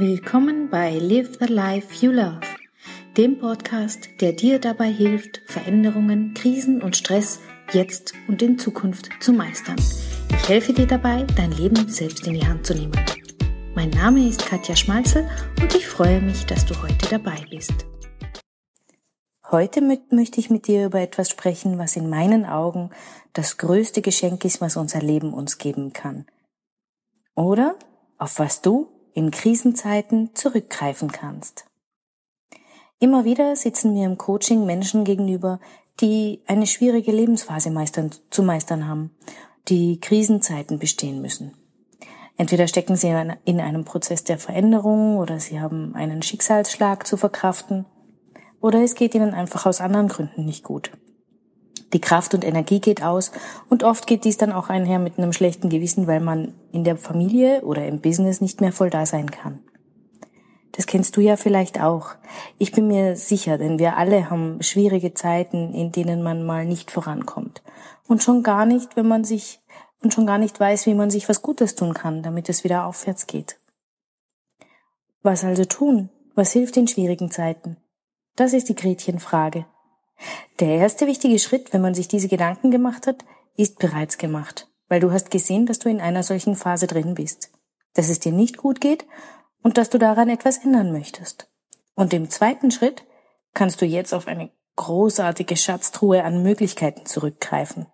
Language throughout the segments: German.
Willkommen bei Live the Life You Love, dem Podcast, der dir dabei hilft, Veränderungen, Krisen und Stress jetzt und in Zukunft zu meistern. Ich helfe dir dabei, dein Leben selbst in die Hand zu nehmen. Mein Name ist Katja Schmalzel und ich freue mich, dass du heute dabei bist. Heute möchte ich mit dir über etwas sprechen, was in meinen Augen das größte Geschenk ist, was unser Leben uns geben kann. Oder auf was du in Krisenzeiten zurückgreifen kannst. Immer wieder sitzen mir im Coaching Menschen gegenüber, die eine schwierige Lebensphase meistern, zu meistern haben, die Krisenzeiten bestehen müssen. Entweder stecken sie in einem Prozess der Veränderung oder sie haben einen Schicksalsschlag zu verkraften oder es geht ihnen einfach aus anderen Gründen nicht gut. Die Kraft und Energie geht aus und oft geht dies dann auch einher mit einem schlechten Gewissen, weil man in der Familie oder im Business nicht mehr voll da sein kann. Das kennst du ja vielleicht auch. Ich bin mir sicher, denn wir alle haben schwierige Zeiten, in denen man mal nicht vorankommt. Und schon gar nicht, wenn man sich und schon gar nicht weiß, wie man sich was Gutes tun kann, damit es wieder aufwärts geht. Was also tun? Was hilft in schwierigen Zeiten? Das ist die Gretchenfrage. Der erste wichtige Schritt, wenn man sich diese Gedanken gemacht hat, ist bereits gemacht, weil du hast gesehen, dass du in einer solchen Phase drin bist, dass es dir nicht gut geht und dass du daran etwas ändern möchtest. Und im zweiten Schritt kannst du jetzt auf eine großartige Schatztruhe an Möglichkeiten zurückgreifen.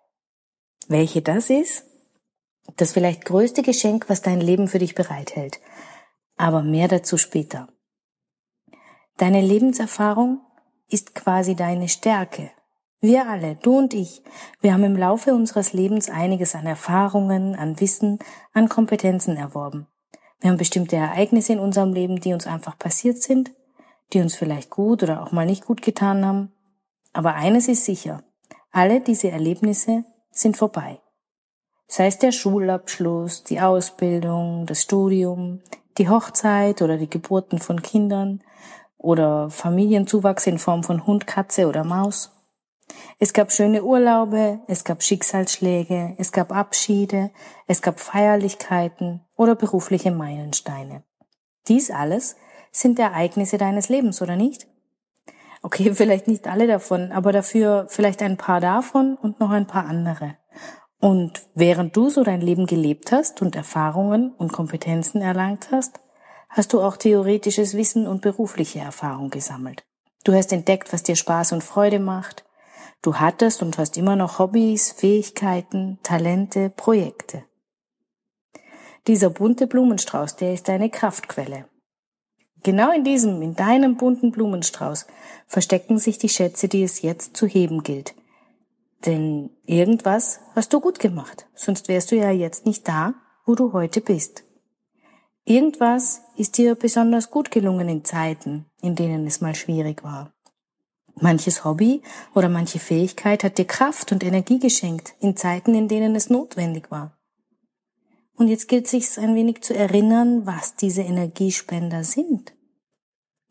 Welche das ist? Das vielleicht größte Geschenk, was dein Leben für dich bereithält. Aber mehr dazu später. Deine Lebenserfahrung ist quasi deine Stärke. Wir alle, du und ich, wir haben im Laufe unseres Lebens einiges an Erfahrungen, an Wissen, an Kompetenzen erworben. Wir haben bestimmte Ereignisse in unserem Leben, die uns einfach passiert sind, die uns vielleicht gut oder auch mal nicht gut getan haben. Aber eines ist sicher, alle diese Erlebnisse sind vorbei. Sei es der Schulabschluss, die Ausbildung, das Studium, die Hochzeit oder die Geburten von Kindern, oder Familienzuwachs in Form von Hund, Katze oder Maus. Es gab schöne Urlaube, es gab Schicksalsschläge, es gab Abschiede, es gab Feierlichkeiten oder berufliche Meilensteine. Dies alles sind Ereignisse deines Lebens, oder nicht? Okay, vielleicht nicht alle davon, aber dafür vielleicht ein paar davon und noch ein paar andere. Und während du so dein Leben gelebt hast und Erfahrungen und Kompetenzen erlangt hast, hast du auch theoretisches Wissen und berufliche Erfahrung gesammelt. Du hast entdeckt, was dir Spaß und Freude macht. Du hattest und hast immer noch Hobbys, Fähigkeiten, Talente, Projekte. Dieser bunte Blumenstrauß, der ist deine Kraftquelle. Genau in diesem, in deinem bunten Blumenstrauß verstecken sich die Schätze, die es jetzt zu heben gilt. Denn irgendwas hast du gut gemacht, sonst wärst du ja jetzt nicht da, wo du heute bist. Irgendwas ist dir besonders gut gelungen in Zeiten, in denen es mal schwierig war. Manches Hobby oder manche Fähigkeit hat dir Kraft und Energie geschenkt in Zeiten, in denen es notwendig war. Und jetzt gilt es sich ein wenig zu erinnern, was diese Energiespender sind.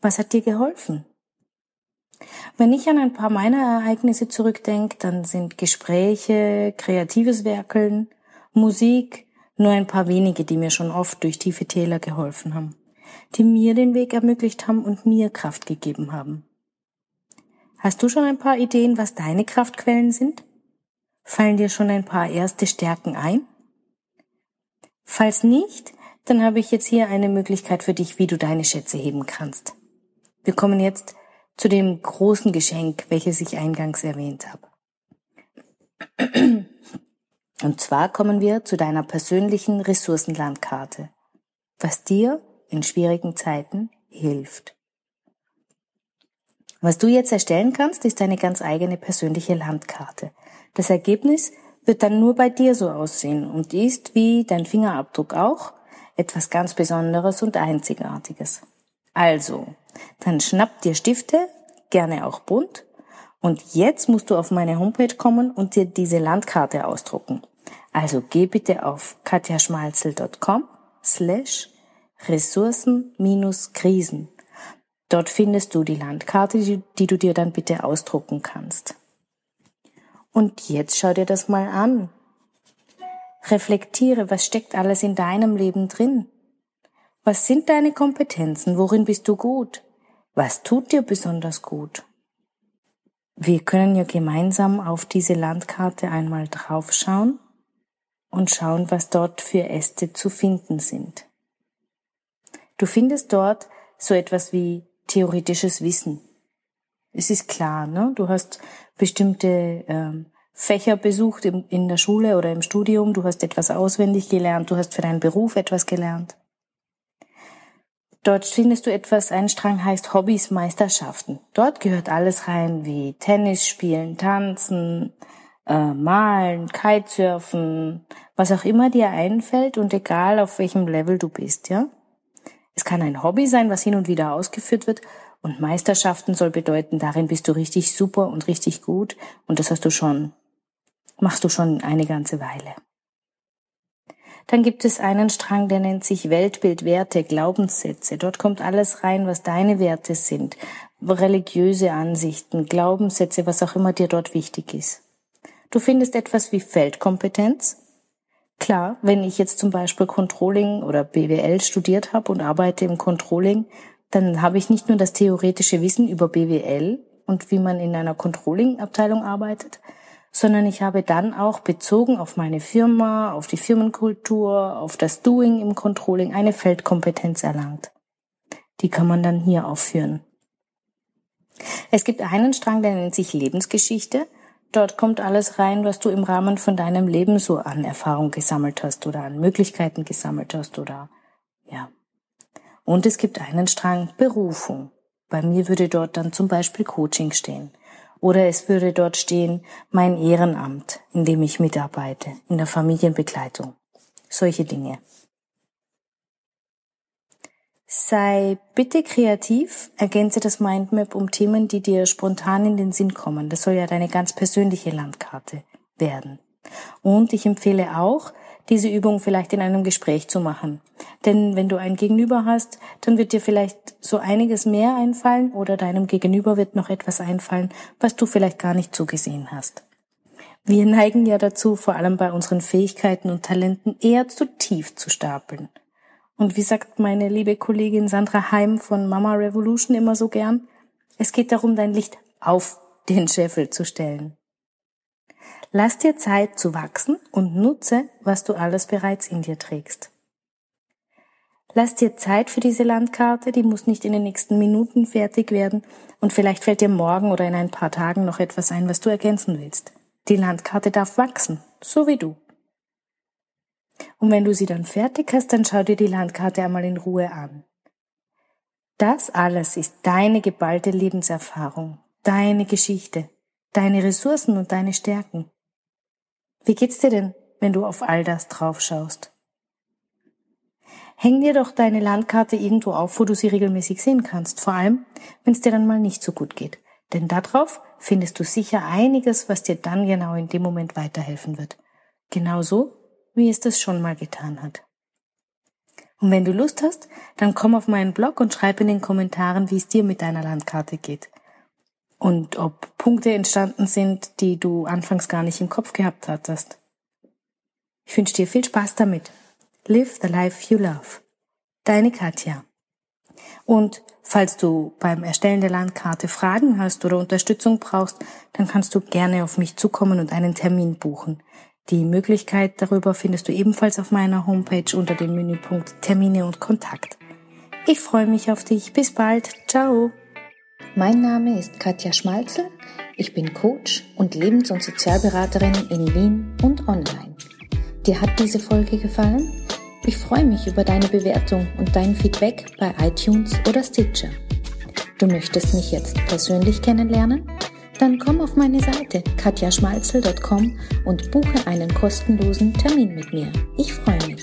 Was hat dir geholfen? Wenn ich an ein paar meiner Ereignisse zurückdenke, dann sind Gespräche, kreatives Werkeln, Musik, nur ein paar wenige, die mir schon oft durch tiefe Täler geholfen haben, die mir den Weg ermöglicht haben und mir Kraft gegeben haben. Hast du schon ein paar Ideen, was deine Kraftquellen sind? Fallen dir schon ein paar erste Stärken ein? Falls nicht, dann habe ich jetzt hier eine Möglichkeit für dich, wie du deine Schätze heben kannst. Wir kommen jetzt zu dem großen Geschenk, welches ich eingangs erwähnt habe. Und zwar kommen wir zu deiner persönlichen Ressourcenlandkarte, was dir in schwierigen Zeiten hilft. Was du jetzt erstellen kannst, ist deine ganz eigene persönliche Landkarte. Das Ergebnis wird dann nur bei dir so aussehen und ist wie dein Fingerabdruck auch etwas ganz Besonderes und Einzigartiges. Also, dann schnapp dir Stifte, gerne auch bunt, und jetzt musst du auf meine Homepage kommen und dir diese Landkarte ausdrucken. Also geh bitte auf katjaschmalzel.com slash Ressourcen-Krisen. Dort findest du die Landkarte, die, die du dir dann bitte ausdrucken kannst. Und jetzt schau dir das mal an. Reflektiere, was steckt alles in deinem Leben drin? Was sind deine Kompetenzen? Worin bist du gut? Was tut dir besonders gut? Wir können ja gemeinsam auf diese Landkarte einmal draufschauen und schauen, was dort für Äste zu finden sind. Du findest dort so etwas wie theoretisches Wissen. Es ist klar, ne? Du hast bestimmte ähm, Fächer besucht im, in der Schule oder im Studium, du hast etwas auswendig gelernt, du hast für deinen Beruf etwas gelernt. Dort findest du etwas, ein Strang heißt Hobbys, Meisterschaften. Dort gehört alles rein, wie Tennis spielen, tanzen, äh, malen, Kitesurfen, was auch immer dir einfällt und egal auf welchem Level du bist, ja. Es kann ein Hobby sein, was hin und wieder ausgeführt wird und Meisterschaften soll bedeuten, darin bist du richtig super und richtig gut und das hast du schon, machst du schon eine ganze Weile. Dann gibt es einen Strang, der nennt sich Weltbild, Werte, Glaubenssätze. Dort kommt alles rein, was deine Werte sind. Religiöse Ansichten, Glaubenssätze, was auch immer dir dort wichtig ist. Du findest etwas wie Feldkompetenz. Klar, wenn ich jetzt zum Beispiel Controlling oder BWL studiert habe und arbeite im Controlling, dann habe ich nicht nur das theoretische Wissen über BWL und wie man in einer Controlling-Abteilung arbeitet, sondern ich habe dann auch bezogen auf meine Firma, auf die Firmenkultur, auf das Doing im Controlling eine Feldkompetenz erlangt. Die kann man dann hier aufführen. Es gibt einen Strang, der nennt sich Lebensgeschichte. Dort kommt alles rein, was du im Rahmen von deinem Leben so an Erfahrung gesammelt hast oder an Möglichkeiten gesammelt hast oder ja. Und es gibt einen Strang Berufung. Bei mir würde dort dann zum Beispiel Coaching stehen. Oder es würde dort stehen, mein Ehrenamt, in dem ich mitarbeite, in der Familienbegleitung. Solche Dinge. Sei bitte kreativ, ergänze das Mindmap um Themen, die dir spontan in den Sinn kommen. Das soll ja deine ganz persönliche Landkarte werden. Und ich empfehle auch, diese Übung vielleicht in einem Gespräch zu machen. Denn wenn du ein Gegenüber hast, dann wird dir vielleicht so einiges mehr einfallen oder deinem Gegenüber wird noch etwas einfallen, was du vielleicht gar nicht zugesehen hast. Wir neigen ja dazu, vor allem bei unseren Fähigkeiten und Talenten eher zu tief zu stapeln. Und wie sagt meine liebe Kollegin Sandra Heim von Mama Revolution immer so gern, es geht darum, dein Licht auf den Scheffel zu stellen. Lass dir Zeit zu wachsen und nutze, was du alles bereits in dir trägst. Lass dir Zeit für diese Landkarte, die muss nicht in den nächsten Minuten fertig werden und vielleicht fällt dir morgen oder in ein paar Tagen noch etwas ein, was du ergänzen willst. Die Landkarte darf wachsen, so wie du. Und wenn du sie dann fertig hast, dann schau dir die Landkarte einmal in Ruhe an. Das alles ist deine geballte Lebenserfahrung, deine Geschichte, deine Ressourcen und deine Stärken. Wie geht's dir denn, wenn du auf all das drauf schaust? Häng dir doch deine Landkarte irgendwo auf, wo du sie regelmäßig sehen kannst, vor allem, wenn es dir dann mal nicht so gut geht. Denn darauf findest du sicher einiges, was dir dann genau in dem Moment weiterhelfen wird. Genauso, wie es das schon mal getan hat. Und wenn du Lust hast, dann komm auf meinen Blog und schreib in den Kommentaren, wie es dir mit deiner Landkarte geht und ob Punkte entstanden sind, die du anfangs gar nicht im Kopf gehabt hattest. Ich wünsche dir viel Spaß damit. Live the life you love. Deine Katja. Und falls du beim Erstellen der Landkarte Fragen hast oder Unterstützung brauchst, dann kannst du gerne auf mich zukommen und einen Termin buchen. Die Möglichkeit darüber findest du ebenfalls auf meiner Homepage unter dem Menüpunkt Termine und Kontakt. Ich freue mich auf dich. Bis bald. Ciao. Mein Name ist Katja Schmalzel. Ich bin Coach und Lebens- und Sozialberaterin in Wien und online. Dir hat diese Folge gefallen? Ich freue mich über deine Bewertung und dein Feedback bei iTunes oder Stitcher. Du möchtest mich jetzt persönlich kennenlernen? Dann komm auf meine Seite katjaschmalzel.com und buche einen kostenlosen Termin mit mir. Ich freue mich.